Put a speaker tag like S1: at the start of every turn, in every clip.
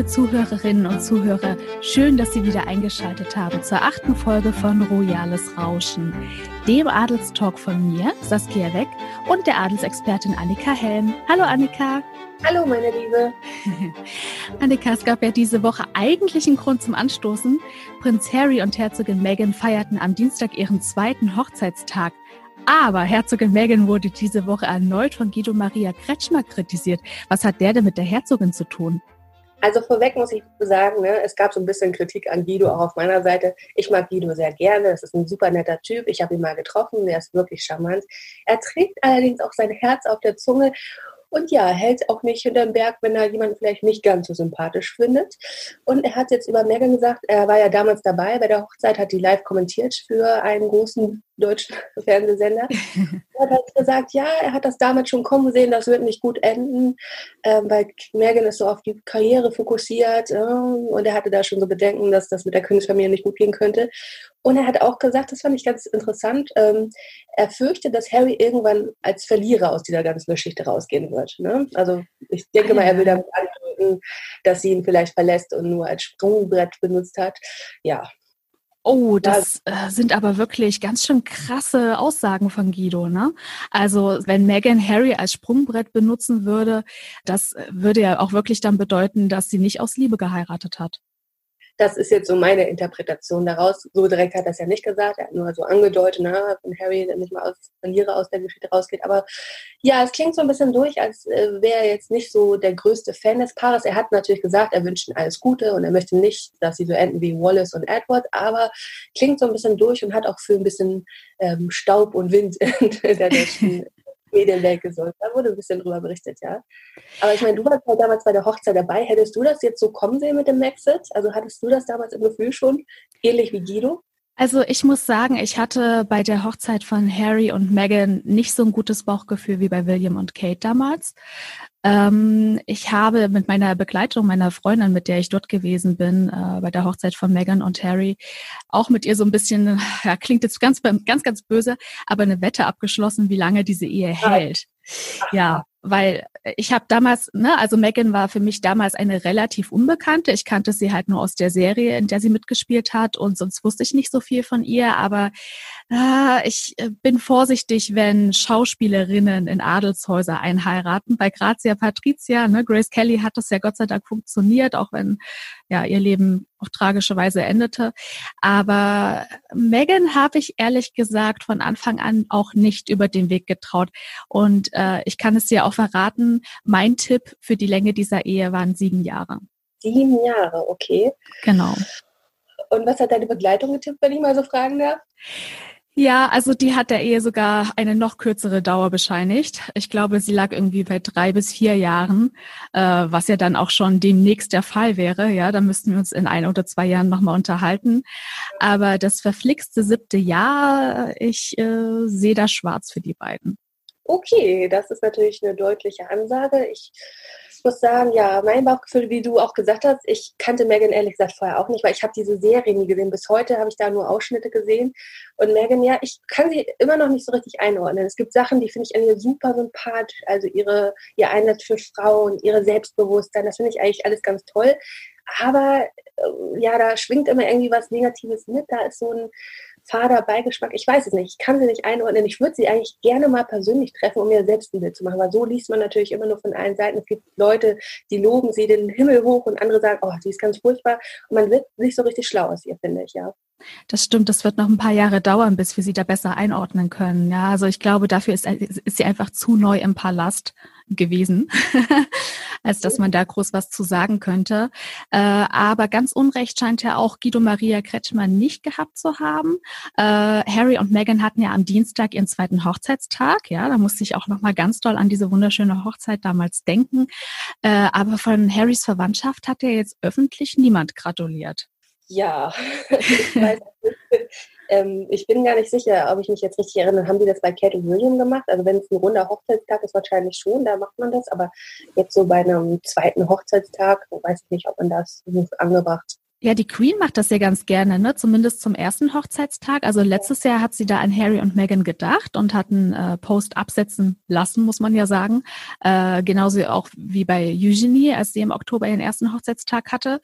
S1: liebe Zuhörerinnen und Zuhörer, schön, dass Sie wieder eingeschaltet haben zur achten Folge von Royales Rauschen, dem Adelstalk von mir, Saskia Weck, und der Adelsexpertin Annika Helm. Hallo Annika.
S2: Hallo meine Liebe.
S1: Annika, es gab ja diese Woche eigentlich einen Grund zum Anstoßen. Prinz Harry und Herzogin Meghan feierten am Dienstag ihren zweiten Hochzeitstag. Aber Herzogin Meghan wurde diese Woche erneut von Guido Maria Kretschmer kritisiert. Was hat der denn mit der Herzogin zu tun?
S2: Also vorweg muss ich sagen, ne, es gab so ein bisschen Kritik an Guido auch auf meiner Seite. Ich mag Guido sehr gerne. Es ist ein super netter Typ. Ich habe ihn mal getroffen. Der ist wirklich charmant. Er trägt allerdings auch sein Herz auf der Zunge und ja, hält auch nicht hinterm Berg, wenn er jemanden vielleicht nicht ganz so sympathisch findet. Und er hat jetzt über Megan gesagt, er war ja damals dabei bei der Hochzeit, hat die live kommentiert für einen großen deutschen Fernsehsender. er hat halt gesagt, ja, er hat das damals schon kommen sehen, das wird nicht gut enden, ähm, weil Megan ist so auf die Karriere fokussiert äh, und er hatte da schon so Bedenken, dass das mit der Königsfamilie nicht gut gehen könnte. Und er hat auch gesagt, das fand ich ganz interessant, ähm, er fürchtet, dass Harry irgendwann als Verlierer aus dieser ganzen Geschichte rausgehen wird. Ne? Also ich denke mal, er will damit andeuten, dass sie ihn vielleicht verlässt und nur als Sprungbrett benutzt hat. Ja,
S1: Oh, das äh, sind aber wirklich ganz schön krasse Aussagen von Guido, ne? Also, wenn Megan Harry als Sprungbrett benutzen würde, das äh, würde ja auch wirklich dann bedeuten, dass sie nicht aus Liebe geheiratet hat.
S2: Das ist jetzt so meine Interpretation daraus. So direkt hat er es ja nicht gesagt. Er hat nur so angedeutet, na, wenn Harry dann nicht mal als Verlierer aus der Geschichte rausgeht. Aber ja, es klingt so ein bisschen durch, als äh, wäre er jetzt nicht so der größte Fan des Paares. Er hat natürlich gesagt, er wünscht ihnen alles Gute und er möchte nicht, dass sie so enden wie Wallace und Edward. Aber klingt so ein bisschen durch und hat auch für ein bisschen ähm, Staub und Wind in der deutschen Medienwelt gesorgt. Da wurde ein bisschen drüber berichtet, ja. Aber ich meine, du warst ja damals bei der Hochzeit dabei. Hättest du das jetzt so kommen sehen mit dem Maxit? Also hattest du das damals im Gefühl schon, ähnlich wie Guido?
S1: Also ich muss sagen, ich hatte bei der Hochzeit von Harry und Meghan nicht so ein gutes Bauchgefühl wie bei William und Kate damals. Ähm, ich habe mit meiner Begleitung, meiner Freundin, mit der ich dort gewesen bin, äh, bei der Hochzeit von Meghan und Harry, auch mit ihr so ein bisschen, ja, klingt jetzt ganz, ganz, ganz böse, aber eine Wette abgeschlossen, wie lange diese Ehe hält. Ja, weil ich habe damals, ne, also Megan war für mich damals eine relativ unbekannte. Ich kannte sie halt nur aus der Serie, in der sie mitgespielt hat und sonst wusste ich nicht so viel von ihr. Aber äh, ich äh, bin vorsichtig, wenn Schauspielerinnen in Adelshäuser einheiraten. Bei Grazia Patricia, ne, Grace Kelly hat das ja Gott sei Dank funktioniert, auch wenn ja ihr Leben auch tragischerweise endete. Aber Megan habe ich ehrlich gesagt von Anfang an auch nicht über den Weg getraut. Und äh, ich kann es dir auch verraten, mein Tipp für die Länge dieser Ehe waren sieben Jahre.
S2: Sieben Jahre, okay.
S1: Genau.
S2: Und was hat deine Begleitung getippt, wenn ich mal so fragen darf?
S1: Ja, also die hat der Ehe sogar eine noch kürzere Dauer bescheinigt. Ich glaube, sie lag irgendwie bei drei bis vier Jahren, äh, was ja dann auch schon demnächst der Fall wäre. Ja, da müssten wir uns in ein oder zwei Jahren nochmal unterhalten. Aber das verflixte siebte Jahr, ich äh, sehe da schwarz für die beiden.
S2: Okay, das ist natürlich eine deutliche Ansage. Ich muss sagen, ja, mein Bauchgefühl, wie du auch gesagt hast, ich kannte Megan ehrlich gesagt vorher auch nicht, weil ich habe diese Serie nie gesehen. Bis heute habe ich da nur Ausschnitte gesehen. Und Megan, ja, ich kann sie immer noch nicht so richtig einordnen. Es gibt Sachen, die finde ich an ihr super sympathisch. Also ihre, ihr Einsatz für Frauen, ihre Selbstbewusstsein, das finde ich eigentlich alles ganz toll. Aber äh, ja, da schwingt immer irgendwie was Negatives mit. Da ist so ein fader Beigeschmack. Ich weiß es nicht. Ich kann sie nicht einordnen. Ich würde sie eigentlich gerne mal persönlich treffen, um mir selbst ein Bild zu machen. Weil so liest man natürlich immer nur von allen Seiten. Es gibt Leute, die loben sie den Himmel hoch und andere sagen, oh, sie ist ganz furchtbar. Und man wird nicht so richtig schlau aus ihr, finde ich, ja.
S1: Das stimmt, das wird noch ein paar Jahre dauern, bis wir sie da besser einordnen können. Ja, also ich glaube, dafür ist, ist sie einfach zu neu im Palast gewesen, als dass man da groß was zu sagen könnte. Äh, aber ganz Unrecht scheint ja auch Guido Maria Kretschmer nicht gehabt zu haben. Äh, Harry und Meghan hatten ja am Dienstag ihren zweiten Hochzeitstag. Ja, da musste ich auch noch mal ganz doll an diese wunderschöne Hochzeit damals denken. Äh, aber von Harrys Verwandtschaft hat ja jetzt öffentlich niemand gratuliert.
S2: Ja, ich weiß ähm, ich bin gar nicht sicher, ob ich mich jetzt richtig erinnere. Haben die das bei Kate und William gemacht? Also wenn es ein runder Hochzeitstag ist, wahrscheinlich schon, da macht man das. Aber jetzt so bei einem zweiten Hochzeitstag, weiß ich nicht, ob man das angebracht
S1: Ja, die Queen macht das ja ganz gerne, ne? Zumindest zum ersten Hochzeitstag. Also letztes Jahr hat sie da an Harry und Meghan gedacht und hat einen äh, Post absetzen lassen, muss man ja sagen. Äh, genauso auch wie bei Eugenie, als sie im Oktober ihren ersten Hochzeitstag hatte.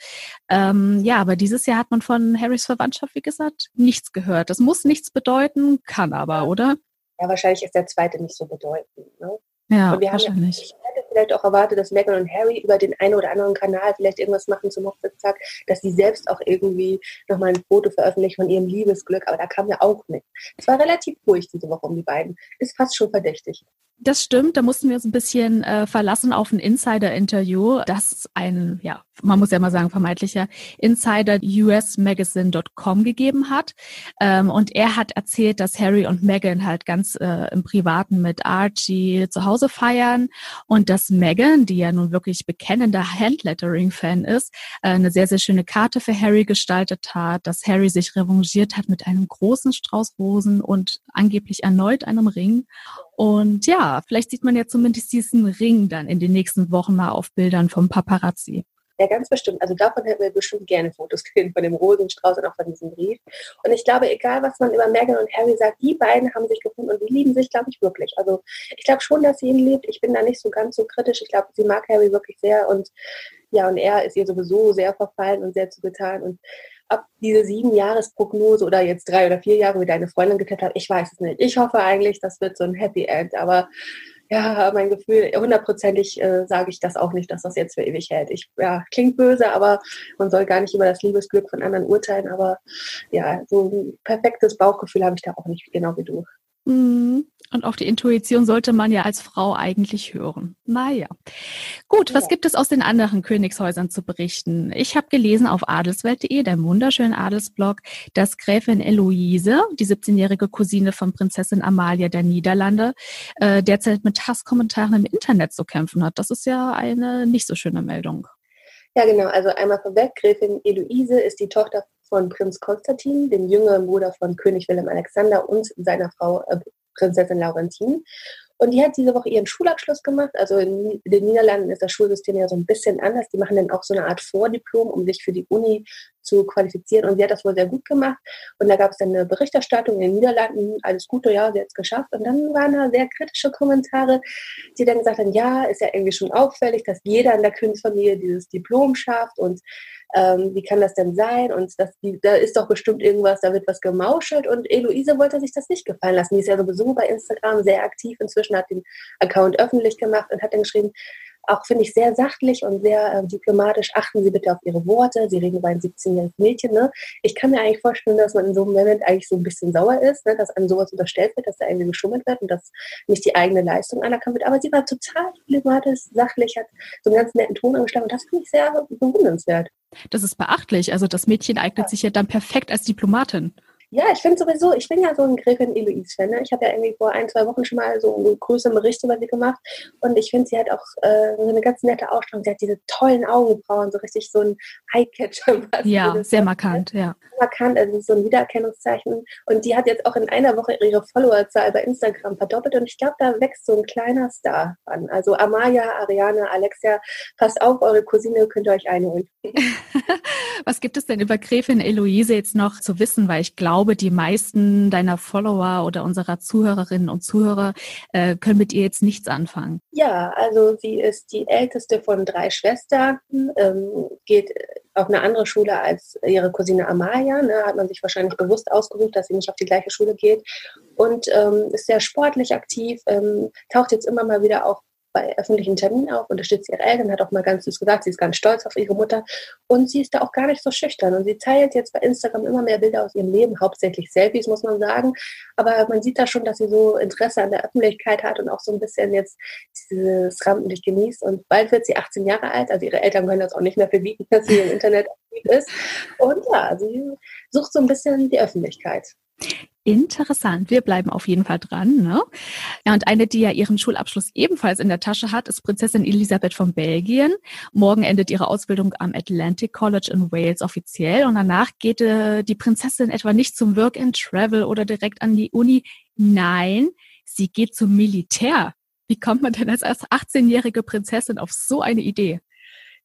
S1: Ähm, ja, aber dieses Jahr hat man von Harrys Verwandtschaft, wie gesagt, nichts gehört. Das muss nichts bedeuten, kann aber, oder?
S2: Ja, wahrscheinlich ist der zweite nicht so bedeutend. Ne?
S1: Ja, und wir wahrscheinlich.
S2: Haben ich hätte vielleicht auch erwartet, dass Meghan und Harry über den einen oder anderen Kanal vielleicht irgendwas machen zum Hochzeitstag, dass sie selbst auch irgendwie nochmal ein Foto veröffentlichen von ihrem Liebesglück, aber da kam ja auch nichts. Es war relativ ruhig diese Woche um die beiden. Ist fast schon verdächtig.
S1: Das stimmt, da mussten wir uns ein bisschen äh, verlassen auf ein Insider-Interview, das ein, ja, man muss ja mal sagen, vermeintlicher Insider usmagazine.com gegeben hat. Ähm, und er hat erzählt, dass Harry und Meghan halt ganz äh, im Privaten mit Archie zu Hause feiern und dass Meghan, die ja nun wirklich bekennender Handlettering-Fan ist, äh, eine sehr, sehr schöne Karte für Harry gestaltet hat, dass Harry sich revanchiert hat mit einem großen Strauß Rosen und angeblich erneut einem Ring. Und ja, vielleicht sieht man ja zumindest diesen Ring dann in den nächsten Wochen mal auf Bildern vom Paparazzi.
S2: Ja, ganz bestimmt. Also davon hätten wir bestimmt gerne Fotos gesehen, von dem Rosenstrauß und auch von diesem Brief. Und ich glaube, egal was man über Meghan und Harry sagt, die beiden haben sich gefunden und die lieben sich, glaube ich, wirklich. Also ich glaube schon, dass sie ihn liebt. Ich bin da nicht so ganz so kritisch. Ich glaube, sie mag Harry wirklich sehr und ja, und er ist ihr sowieso sehr verfallen und sehr zugetan. Und ob diese sieben Jahresprognose oder jetzt drei oder vier Jahre, wie deine Freundin getippt hat, ich weiß es nicht. Ich hoffe eigentlich, das wird so ein Happy End, aber ja, mein Gefühl, hundertprozentig äh, sage ich das auch nicht, dass das jetzt für ewig hält. Ich, ja, klingt böse, aber man soll gar nicht über das Liebesglück von anderen urteilen, aber ja, so ein perfektes Bauchgefühl habe ich da auch nicht, genau wie du.
S1: Mhm. Und auf die Intuition sollte man ja als Frau eigentlich hören. Naja. Gut, was ja. gibt es aus den anderen Königshäusern zu berichten? Ich habe gelesen auf adelswelt.de, dem wunderschönen Adelsblog, dass Gräfin Eloise, die 17-jährige Cousine von Prinzessin Amalia der Niederlande, äh, derzeit mit Hasskommentaren im Internet zu kämpfen hat. Das ist ja eine nicht so schöne Meldung.
S2: Ja, genau. Also einmal vorweg, Gräfin Eloise ist die Tochter von Prinz Konstantin, dem jüngeren Bruder von König Wilhelm Alexander und seiner Frau äh, Prinzessin Laurentin. Und die hat diese Woche ihren Schulabschluss gemacht. Also in den Niederlanden ist das Schulsystem ja so ein bisschen anders. Die machen dann auch so eine Art Vordiplom, um sich für die Uni zu qualifizieren. Und sie hat das wohl sehr gut gemacht. Und da gab es dann eine Berichterstattung in den Niederlanden, alles Gute, ja, sie hat es geschafft. Und dann waren da sehr kritische Kommentare, die dann gesagt haben, ja, ist ja irgendwie schon auffällig, dass jeder in der Königsfamilie dieses Diplom schafft und ähm, wie kann das denn sein? Und das, die, da ist doch bestimmt irgendwas, da wird was gemauschelt. Und Eloise wollte sich das nicht gefallen lassen. Die ist ja sowieso bei Instagram sehr aktiv. Inzwischen hat den Account öffentlich gemacht und hat dann geschrieben, auch finde ich sehr sachlich und sehr äh, diplomatisch. Achten Sie bitte auf Ihre Worte. Sie reden über ein 17-jähriges Mädchen. Ne? Ich kann mir eigentlich vorstellen, dass man in so einem Moment eigentlich so ein bisschen sauer ist, ne? dass einem sowas unterstellt wird, dass da irgendwie geschummelt wird und dass nicht die eigene Leistung anerkannt wird. Aber sie war total diplomatisch, sachlich, hat so einen ganz netten Ton angeschlagen und das finde ich sehr bewundernswert.
S1: Das ist beachtlich. Also das Mädchen eignet ja. sich ja dann perfekt als Diplomatin.
S2: Ja, ich finde sowieso, ich bin ja so ein Gräfin Eloise-Fan. Ne? Ich habe ja irgendwie vor ein, zwei Wochen schon mal so einen größeren Bericht über sie gemacht. Und ich finde, sie hat auch äh, so eine ganz nette Ausstrahlung. Sie hat diese tollen Augenbrauen, so richtig so ein Eyecatcher.
S1: Ja, sehr markant, ja.
S2: Markant, also so ein Wiedererkennungszeichen. Und die hat jetzt auch in einer Woche ihre Followerzahl bei Instagram verdoppelt. Und ich glaube, da wächst so ein kleiner Star an. Also Amaya, Ariane, Alexia, passt auf, eure Cousine könnt ihr euch einholen.
S1: Was gibt es denn über Gräfin Eloise jetzt noch zu wissen? Weil ich glaube, glaube, die meisten deiner Follower oder unserer Zuhörerinnen und Zuhörer äh, können mit ihr jetzt nichts anfangen.
S2: Ja, also sie ist die älteste von drei Schwestern, ähm, geht auf eine andere Schule als ihre Cousine Amalia. Ne, hat man sich wahrscheinlich bewusst ausgesucht, dass sie nicht auf die gleiche Schule geht. Und ähm, ist sehr sportlich aktiv, ähm, taucht jetzt immer mal wieder auch bei öffentlichen Terminen auf, unterstützt ihre Eltern, hat auch mal ganz süß gesagt, sie ist ganz stolz auf ihre Mutter. Und sie ist da auch gar nicht so schüchtern. Und sie teilt jetzt bei Instagram immer mehr Bilder aus ihrem Leben, hauptsächlich Selfies, muss man sagen, aber man sieht da schon, dass sie so Interesse an der Öffentlichkeit hat und auch so ein bisschen jetzt dieses Rampenlicht genießt. Und bald wird sie 18 Jahre alt, also ihre Eltern können das auch nicht mehr verbieten, dass sie im Internet aktiv ist. Und ja, sie sucht so ein bisschen die Öffentlichkeit.
S1: Interessant. Wir bleiben auf jeden Fall dran. Ne? Ja, und eine, die ja ihren Schulabschluss ebenfalls in der Tasche hat, ist Prinzessin Elisabeth von Belgien. Morgen endet ihre Ausbildung am Atlantic College in Wales offiziell und danach geht äh, die Prinzessin etwa nicht zum Work and Travel oder direkt an die Uni. Nein, sie geht zum Militär. Wie kommt man denn als 18-jährige Prinzessin auf so eine Idee?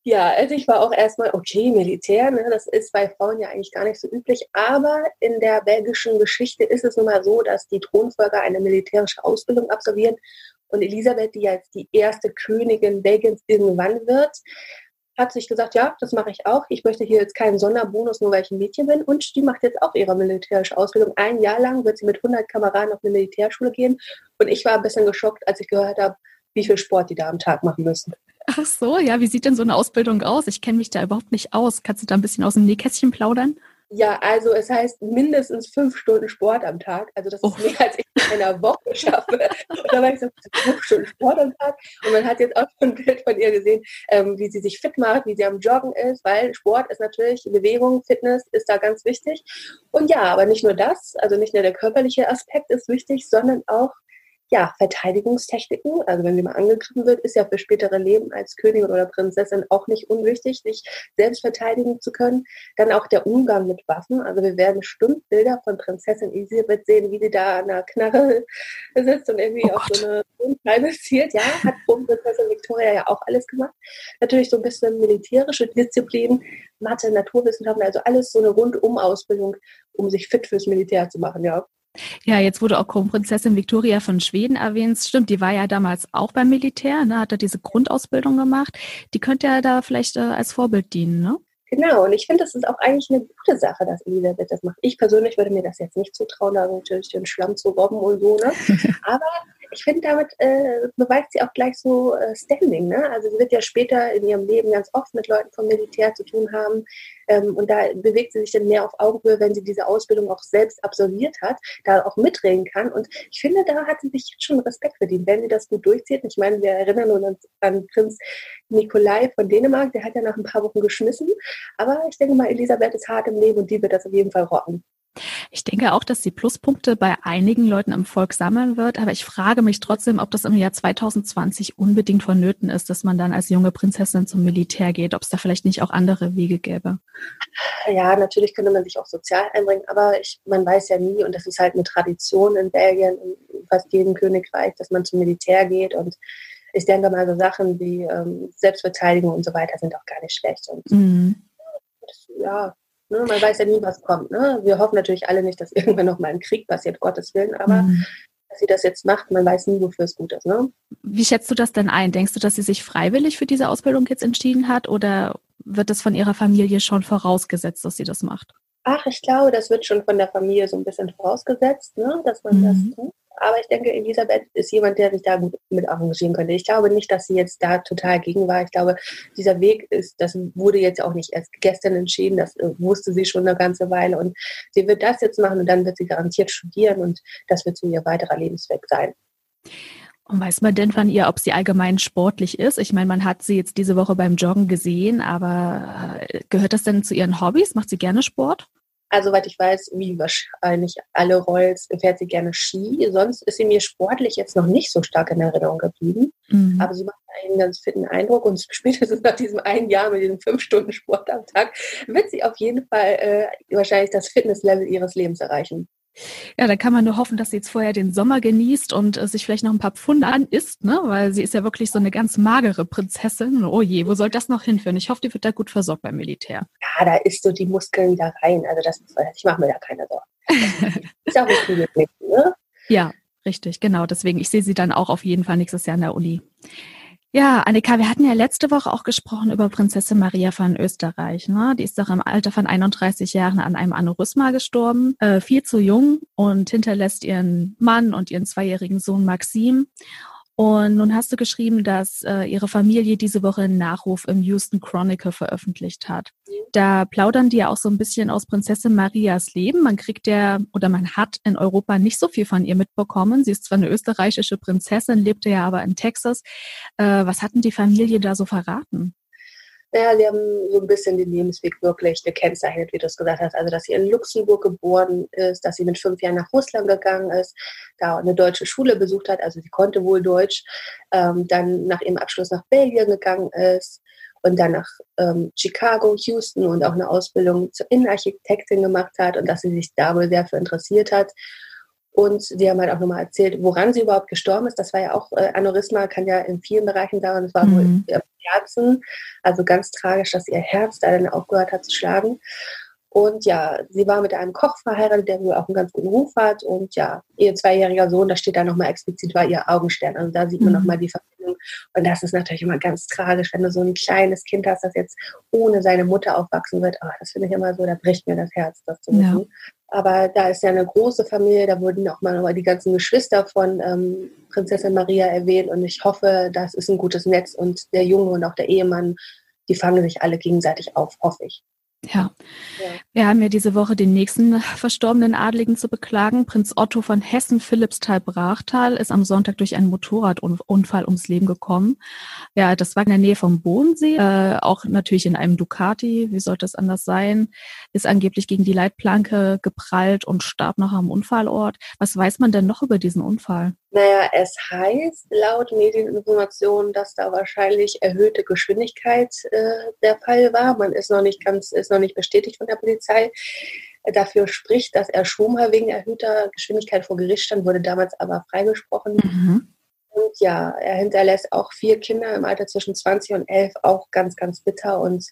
S2: Ja, also ich war auch erstmal, okay, Militär, ne, das ist bei Frauen ja eigentlich gar nicht so üblich, aber in der belgischen Geschichte ist es nun mal so, dass die Thronfolger eine militärische Ausbildung absolvieren und Elisabeth, die als die erste Königin Belgiens irgendwann wird, hat sich gesagt, ja, das mache ich auch. Ich möchte hier jetzt keinen Sonderbonus, nur weil ich ein Mädchen bin. Und die macht jetzt auch ihre militärische Ausbildung. Ein Jahr lang wird sie mit 100 Kameraden auf eine Militärschule gehen. Und ich war ein bisschen geschockt, als ich gehört habe, wie viel Sport die da am Tag machen müssen.
S1: Ach so, ja, wie sieht denn so eine Ausbildung aus? Ich kenne mich da überhaupt nicht aus. Kannst du da ein bisschen aus dem Nähkästchen plaudern?
S2: Ja, also es heißt mindestens fünf Stunden Sport am Tag. Also das oh. ist mehr, als ich in einer Woche schaffe. Und da war ich so, fünf Stunden Sport am Tag. Und man hat jetzt auch schon ein Bild von ihr gesehen, ähm, wie sie sich fit macht, wie sie am Joggen ist, weil Sport ist natürlich, Bewegung, Fitness ist da ganz wichtig. Und ja, aber nicht nur das, also nicht nur der körperliche Aspekt ist wichtig, sondern auch ja, Verteidigungstechniken, also wenn sie mal angegriffen wird, ist ja für spätere Leben als Königin oder Prinzessin auch nicht unwichtig, sich selbst verteidigen zu können. Dann auch der Umgang mit Waffen. Also wir werden Stundbilder von Prinzessin Elisabeth sehen, wie sie da an der Knarre sitzt und irgendwie oh auf so eine Scheibe zielt. Ja, hat Prinzessin Victoria ja auch alles gemacht. Natürlich so ein bisschen militärische Disziplin, Mathe, Naturwissenschaften, also alles so eine Rundum-Ausbildung, um sich fit fürs Militär zu machen, ja.
S1: Ja, jetzt wurde auch Kronprinzessin Victoria von Schweden erwähnt. Stimmt, die war ja damals auch beim Militär, ne, hat da diese Grundausbildung gemacht. Die könnte ja da vielleicht äh, als Vorbild dienen, ne?
S2: Genau, und ich finde, das ist auch eigentlich eine gute Sache, dass Elisabeth das macht. Ich persönlich würde mir das jetzt nicht zutrauen, da natürlich den Schlamm zu robben und so, ne? Aber ich finde, damit äh, beweist sie auch gleich so äh, Standing. Ne? Also sie wird ja später in ihrem Leben ganz oft mit Leuten vom Militär zu tun haben. Ähm, und da bewegt sie sich dann mehr auf Augenhöhe, wenn sie diese Ausbildung auch selbst absolviert hat, da auch mitreden kann. Und ich finde, da hat sie sich jetzt schon Respekt verdient, wenn sie das gut durchzieht. Ich meine, wir erinnern uns an Prinz Nikolai von Dänemark, der hat ja nach ein paar Wochen geschmissen. Aber ich denke mal, Elisabeth ist hart im Leben und die wird das auf jeden Fall rocken.
S1: Ich denke auch, dass sie Pluspunkte bei einigen Leuten im Volk sammeln wird, aber ich frage mich trotzdem, ob das im Jahr 2020 unbedingt vonnöten ist, dass man dann als junge Prinzessin zum Militär geht, ob es da vielleicht nicht auch andere Wege gäbe.
S2: Ja, natürlich könnte man sich auch sozial einbringen, aber ich, man weiß ja nie und das ist halt eine Tradition in Belgien, in fast jedem Königreich, dass man zum Militär geht und ich denke mal, so Sachen wie ähm, Selbstverteidigung und so weiter sind auch gar nicht schlecht. Und mhm. das, ja, Ne? Man weiß ja nie, was kommt. Ne? Wir hoffen natürlich alle nicht, dass irgendwann noch mal ein Krieg passiert, Gottes Willen, aber mhm. dass sie das jetzt macht, man weiß nie, wofür es gut ist. Ne?
S1: Wie schätzt du das denn ein? Denkst du, dass sie sich freiwillig für diese Ausbildung jetzt entschieden hat oder wird das von ihrer Familie schon vorausgesetzt, dass sie das macht?
S2: Ach, ich glaube, das wird schon von der Familie so ein bisschen vorausgesetzt, ne? dass man mhm. das tut. Aber ich denke, Elisabeth ist jemand, der sich da gut mit arrangieren könnte. Ich glaube nicht, dass sie jetzt da total gegen war. Ich glaube, dieser Weg ist, das wurde jetzt auch nicht erst gestern entschieden. Das äh, wusste sie schon eine ganze Weile. Und sie wird das jetzt machen und dann wird sie garantiert studieren und das wird so ihr weiterer Lebensweg sein.
S1: Und weiß man denn von ihr, ob sie allgemein sportlich ist? Ich meine, man hat sie jetzt diese Woche beim Joggen gesehen, aber äh, gehört das denn zu ihren Hobbys? Macht sie gerne Sport?
S2: Also, soweit ich weiß, wie wahrscheinlich alle Royals, fährt sie gerne Ski. Sonst ist sie mir sportlich jetzt noch nicht so stark in Erinnerung geblieben. Mhm. Aber sie macht einen ganz fitten Eindruck und spätestens nach diesem einen Jahr mit diesem fünf Stunden Sport am Tag wird sie auf jeden Fall äh, wahrscheinlich das Fitnesslevel ihres Lebens erreichen.
S1: Ja, da kann man nur hoffen, dass sie jetzt vorher den Sommer genießt und äh, sich vielleicht noch ein paar Pfunde an isst, ne? weil sie ist ja wirklich so eine ganz magere Prinzessin. Oh je, wo soll das noch hinführen? Ich hoffe, die wird da gut versorgt beim Militär.
S2: Ja, da isst so die Muskeln wieder rein. Also das ist, ich mache mir da keine Sorgen. ist auch nicht viel mit,
S1: ne? Ja, richtig, genau. Deswegen, ich sehe sie dann auch auf jeden Fall nächstes Jahr in der Uni. Ja, Annika, wir hatten ja letzte Woche auch gesprochen über Prinzessin Maria von Österreich. Ne? Die ist doch im Alter von 31 Jahren an einem Aneurysma gestorben, äh, viel zu jung und hinterlässt ihren Mann und ihren zweijährigen Sohn Maxim. Und nun hast du geschrieben, dass äh, ihre Familie diese Woche einen Nachruf im Houston Chronicle veröffentlicht hat. Da plaudern die ja auch so ein bisschen aus Prinzessin Marias Leben. Man kriegt ja oder man hat in Europa nicht so viel von ihr mitbekommen. Sie ist zwar eine österreichische Prinzessin, lebte ja aber in Texas. Äh, was hatten die Familie da so verraten?
S2: Naja, sie haben so ein bisschen den Lebensweg wirklich gekennzeichnet, wie du es gesagt hast. Also, dass sie in Luxemburg geboren ist, dass sie mit fünf Jahren nach Russland gegangen ist, da eine deutsche Schule besucht hat, also sie konnte wohl Deutsch, ähm, dann nach ihrem Abschluss nach Belgien gegangen ist und dann nach ähm, Chicago, Houston und auch eine Ausbildung zur Innenarchitektin gemacht hat und dass sie sich da wohl sehr für interessiert hat. Und sie haben halt auch nochmal erzählt, woran sie überhaupt gestorben ist. Das war ja auch, äh, Aneurysma kann ja in vielen Bereichen dauern. Das war mhm. wohl Herzen. Also ganz tragisch, dass ihr Herz da dann aufgehört hat zu schlagen. Und ja, sie war mit einem Koch verheiratet, der wohl auch einen ganz guten Ruf hat. Und ja, ihr zweijähriger Sohn, da steht da nochmal explizit, war ihr Augenstern. Also da sieht man mhm. nochmal die Verbindung. Und das ist natürlich immer ganz tragisch, wenn du so ein kleines Kind hast, das jetzt ohne seine Mutter aufwachsen wird. Oh, das finde ich immer so, da bricht mir das Herz, das zu wissen. Ja. Aber da ist ja eine große Familie, da wurden auch mal die ganzen Geschwister von ähm, Prinzessin Maria erwähnt. Und ich hoffe, das ist ein gutes Netz. Und der Junge und auch der Ehemann, die fangen sich alle gegenseitig auf, hoffe ich.
S1: Ja. ja. Wir haben ja diese Woche den nächsten verstorbenen Adligen zu beklagen. Prinz Otto von Hessen-Philippsthal-Brachtal ist am Sonntag durch einen Motorradunfall ums Leben gekommen. Ja, das war in der Nähe vom Bodensee, äh, auch natürlich in einem Ducati. Wie sollte es anders sein? Ist angeblich gegen die Leitplanke geprallt und starb noch am Unfallort. Was weiß man denn noch über diesen Unfall?
S2: Naja, es heißt laut Medieninformationen, dass da wahrscheinlich erhöhte Geschwindigkeit äh, der Fall war. Man ist noch nicht ganz, ist noch nicht bestätigt von der Polizei. Dafür spricht, dass er Schumacher wegen erhöhter Geschwindigkeit vor Gericht stand, wurde damals aber freigesprochen. Mhm. Und ja, er hinterlässt auch vier Kinder im Alter zwischen 20 und 11, auch ganz, ganz bitter. Und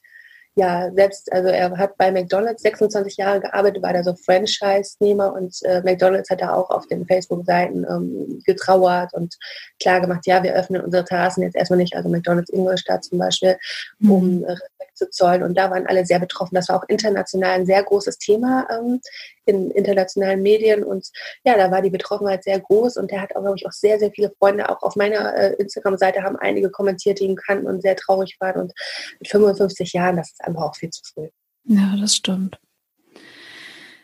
S2: ja, selbst, also er hat bei McDonalds 26 Jahre gearbeitet, war da so Franchise-Nehmer und äh, McDonalds hat da auch auf den Facebook-Seiten ähm, getrauert und klar gemacht, ja, wir öffnen unsere Terrassen jetzt erstmal nicht, also McDonalds Ingolstadt zum Beispiel, um mhm. äh, zu zollen. Und da waren alle sehr betroffen. Das war auch international ein sehr großes Thema ähm, in internationalen Medien. Und ja, da war die Betroffenheit sehr groß. Und der hat auch, glaube ich, auch sehr, sehr viele Freunde. Auch auf meiner äh, Instagram-Seite haben einige kommentiert, die ihn kannten und sehr traurig waren. Und mit 55 Jahren, das ist einfach auch viel zu früh.
S1: Ja, das stimmt.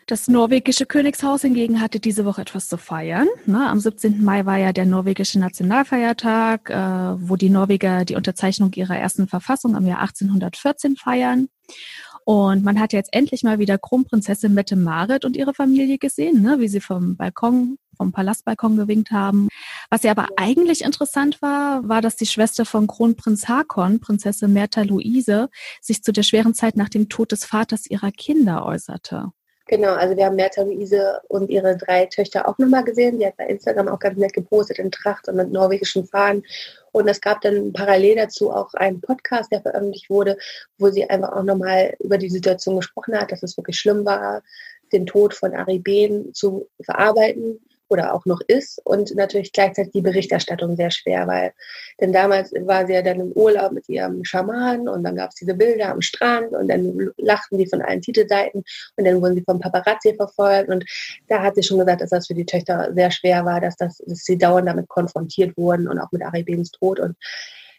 S1: Das norwegische Königshaus hingegen hatte diese Woche etwas zu feiern. Ne? Am 17. Mai war ja der norwegische Nationalfeiertag, äh, wo die Norweger die Unterzeichnung ihrer ersten Verfassung im Jahr 1814 feiern. Und man hat jetzt endlich mal wieder Kronprinzessin Mette Marit und ihre Familie gesehen, ne? wie sie vom Balkon, vom Palastbalkon gewinkt haben. Was ja aber eigentlich interessant war, war, dass die Schwester von Kronprinz Hakon, Prinzessin Märtha Luise, sich zu der schweren Zeit nach dem Tod des Vaters ihrer Kinder äußerte.
S2: Genau, also wir haben Merta Luise und ihre drei Töchter auch nochmal gesehen. Die hat bei Instagram auch ganz nett gepostet in Tracht und mit norwegischen Fahnen. Und es gab dann parallel dazu auch einen Podcast, der veröffentlicht wurde, wo sie einfach auch nochmal über die Situation gesprochen hat, dass es wirklich schlimm war, den Tod von Ari Behn zu verarbeiten oder auch noch ist. Und natürlich gleichzeitig die Berichterstattung sehr schwer, weil denn damals war sie ja dann im Urlaub mit ihrem Schaman und dann gab es diese Bilder am Strand und dann lachten die von allen Titelseiten und dann wurden sie vom Paparazzi verfolgt. Und da hat sie schon gesagt, dass das für die Töchter sehr schwer war, dass, das, dass sie dauernd damit konfrontiert wurden und auch mit Aribens Tod. Und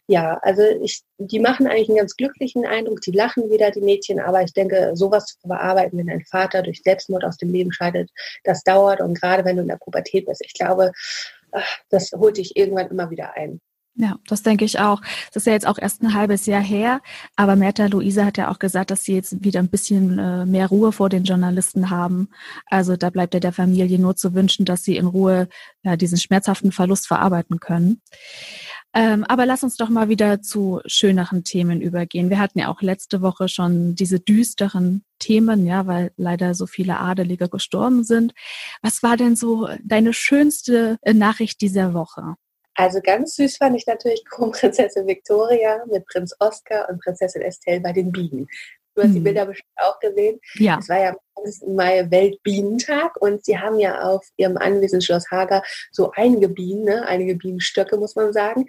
S2: ja, also ich, die machen eigentlich einen ganz glücklichen Eindruck, die lachen wieder, die Mädchen, aber ich denke, sowas zu bearbeiten, wenn ein Vater durch Selbstmord aus dem Leben scheidet, das dauert und gerade wenn du in der Pubertät bist, ich glaube, das holt dich irgendwann immer wieder ein.
S1: Ja, das denke ich auch. Das ist ja jetzt auch erst ein halbes Jahr her, aber Märta Luise hat ja auch gesagt, dass sie jetzt wieder ein bisschen äh, mehr Ruhe vor den Journalisten haben. Also da bleibt ja der Familie nur zu wünschen, dass sie in Ruhe ja, diesen schmerzhaften Verlust verarbeiten können. Ähm, aber lass uns doch mal wieder zu schöneren Themen übergehen. Wir hatten ja auch letzte Woche schon diese düsteren Themen, ja, weil leider so viele Adelige gestorben sind. Was war denn so deine schönste äh, Nachricht dieser Woche?
S2: Also ganz süß fand ich natürlich Kronprinzessin Victoria mit Prinz Oscar und Prinzessin Estelle bei den Bienen. Du hast die mhm. Bilder bestimmt auch gesehen. Ja. Es war ja am 20. Mai Weltbienentag und sie haben ja auf ihrem Anwesen Schloss Hager so einige Bienen, ne? einige Bienenstöcke, muss man sagen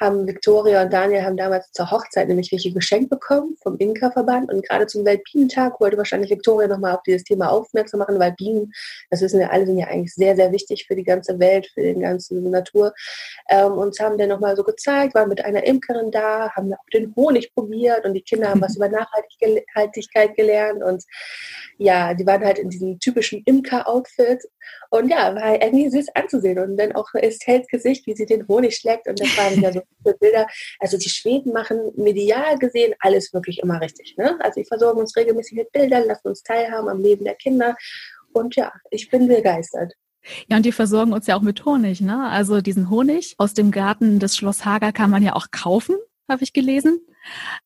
S2: haben Victoria und Daniel haben damals zur Hochzeit nämlich welche geschenkt bekommen vom Inka-Verband. Und gerade zum Weltbienentag wollte wahrscheinlich Victoria nochmal auf dieses Thema aufmerksam machen, weil Bienen, das wissen wir alle, sind ja eigentlich sehr, sehr wichtig für die ganze Welt, für die ganze Natur. Ähm, uns haben dann nochmal so gezeigt, waren mit einer Imkerin da, haben auch den Honig probiert und die Kinder haben was über Nachhaltigkeit gelernt. Und ja, die waren halt in diesem typischen Imker-Outfit und ja, war irgendwie süß anzusehen und dann auch Estelles Gesicht, wie sie den Honig schlägt und das waren ja so Bilder. Also die Schweden machen medial gesehen alles wirklich immer richtig. Ne? Also die versorgen uns regelmäßig mit Bildern, lassen uns teilhaben am Leben der Kinder. Und ja, ich bin begeistert.
S1: Ja, und die versorgen uns ja auch mit Honig, ne? Also diesen Honig aus dem Garten des Schloss Hager kann man ja auch kaufen, habe ich gelesen.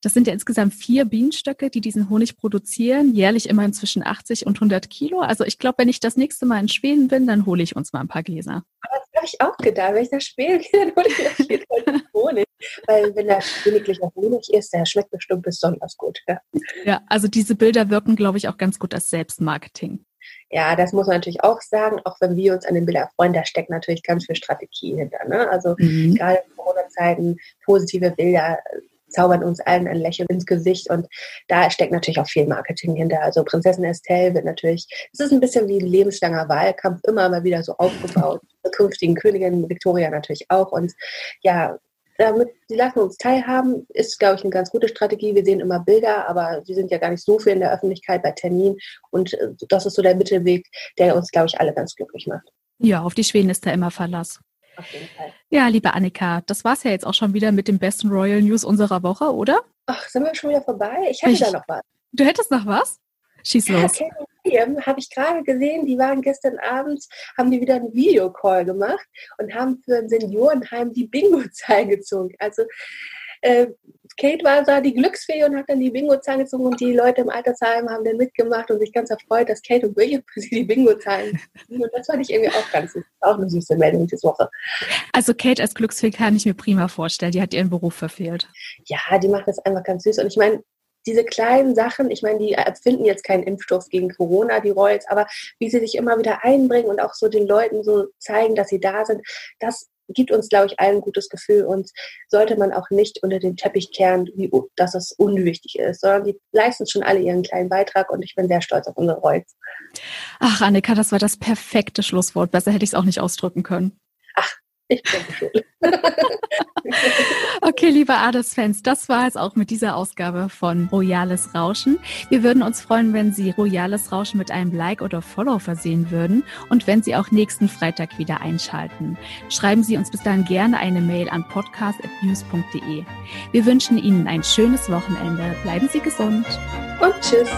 S1: Das sind ja insgesamt vier Bienenstöcke, die diesen Honig produzieren, jährlich immer zwischen 80 und 100 Kilo. Also ich glaube, wenn ich das nächste Mal in Schweden bin, dann hole ich uns mal ein paar Gläser.
S2: Das habe ich auch gedacht, wenn ich das Spiel wieder nur steht halt Honig. Weil wenn da königlicher Honig ist, der schmeckt bestimmt besonders gut.
S1: Ja, ja also diese Bilder wirken, glaube ich, auch ganz gut als Selbstmarketing.
S2: Ja, das muss man natürlich auch sagen, auch wenn wir uns an den Bildern freuen, da steckt natürlich ganz viel Strategie hinter. Ne? Also mhm. gerade in Corona-Zeiten, positive Bilder zaubern uns allen ein Lächeln ins Gesicht und da steckt natürlich auch viel Marketing hinter. Also Prinzessin Estelle wird natürlich, es ist ein bisschen wie ein lebenslanger Wahlkampf, immer mal wieder so aufgebaut. Künftigen Königin Victoria natürlich auch und ja, damit sie lassen uns teilhaben, ist, glaube ich, eine ganz gute Strategie. Wir sehen immer Bilder, aber sie sind ja gar nicht so viel in der Öffentlichkeit bei Terminen. Und äh, das ist so der Mittelweg, der uns, glaube ich, alle ganz glücklich macht.
S1: Ja, auf die Schweden ist da immer Verlass. Auf jeden Fall. Ja, liebe Annika, das war es ja jetzt auch schon wieder mit den besten Royal News unserer Woche, oder?
S2: Ach, sind wir schon wieder vorbei? Ich hätte ich, da noch was.
S1: Du hättest noch was? Schieß los.
S2: Ja, habe ich gerade gesehen, die waren gestern Abend, haben die wieder einen Videocall gemacht und haben für ein Seniorenheim die Bingo-Zahl gezogen. Also äh, Kate war da die Glücksfee und hat dann die Bingo-Zahlen gezogen und die Leute im Altersheim haben dann mitgemacht und sich ganz erfreut, dass Kate und William für sie die Bingo-Zahlen Und das fand ich irgendwie auch ganz süß. Auch eine süße Meldung diese Woche.
S1: Also Kate als Glücksfee kann ich mir prima vorstellen. Die hat ihren Beruf verfehlt.
S2: Ja, die macht das einfach ganz süß. Und ich meine, diese kleinen Sachen, ich meine, die erfinden jetzt keinen Impfstoff gegen Corona, die Royals, aber wie sie sich immer wieder einbringen und auch so den Leuten so zeigen, dass sie da sind, das gibt uns, glaube ich, allen ein gutes Gefühl und sollte man auch nicht unter den Teppich kehren, wie, dass es unwichtig ist, sondern die leisten schon alle ihren kleinen Beitrag und ich bin sehr stolz auf unsere Royals.
S1: Ach, Annika, das war das perfekte Schlusswort. Besser hätte ich es auch nicht ausdrücken können.
S2: Ach, ich denke schon.
S1: okay, liebe Adels-Fans, das war es auch mit dieser Ausgabe von Royales Rauschen. Wir würden uns freuen, wenn Sie Royales Rauschen mit einem Like oder Follow versehen würden und wenn Sie auch nächsten Freitag wieder einschalten. Schreiben Sie uns bis dahin gerne eine Mail an podcast.news.de. Wir wünschen Ihnen ein schönes Wochenende. Bleiben Sie gesund.
S2: Und tschüss.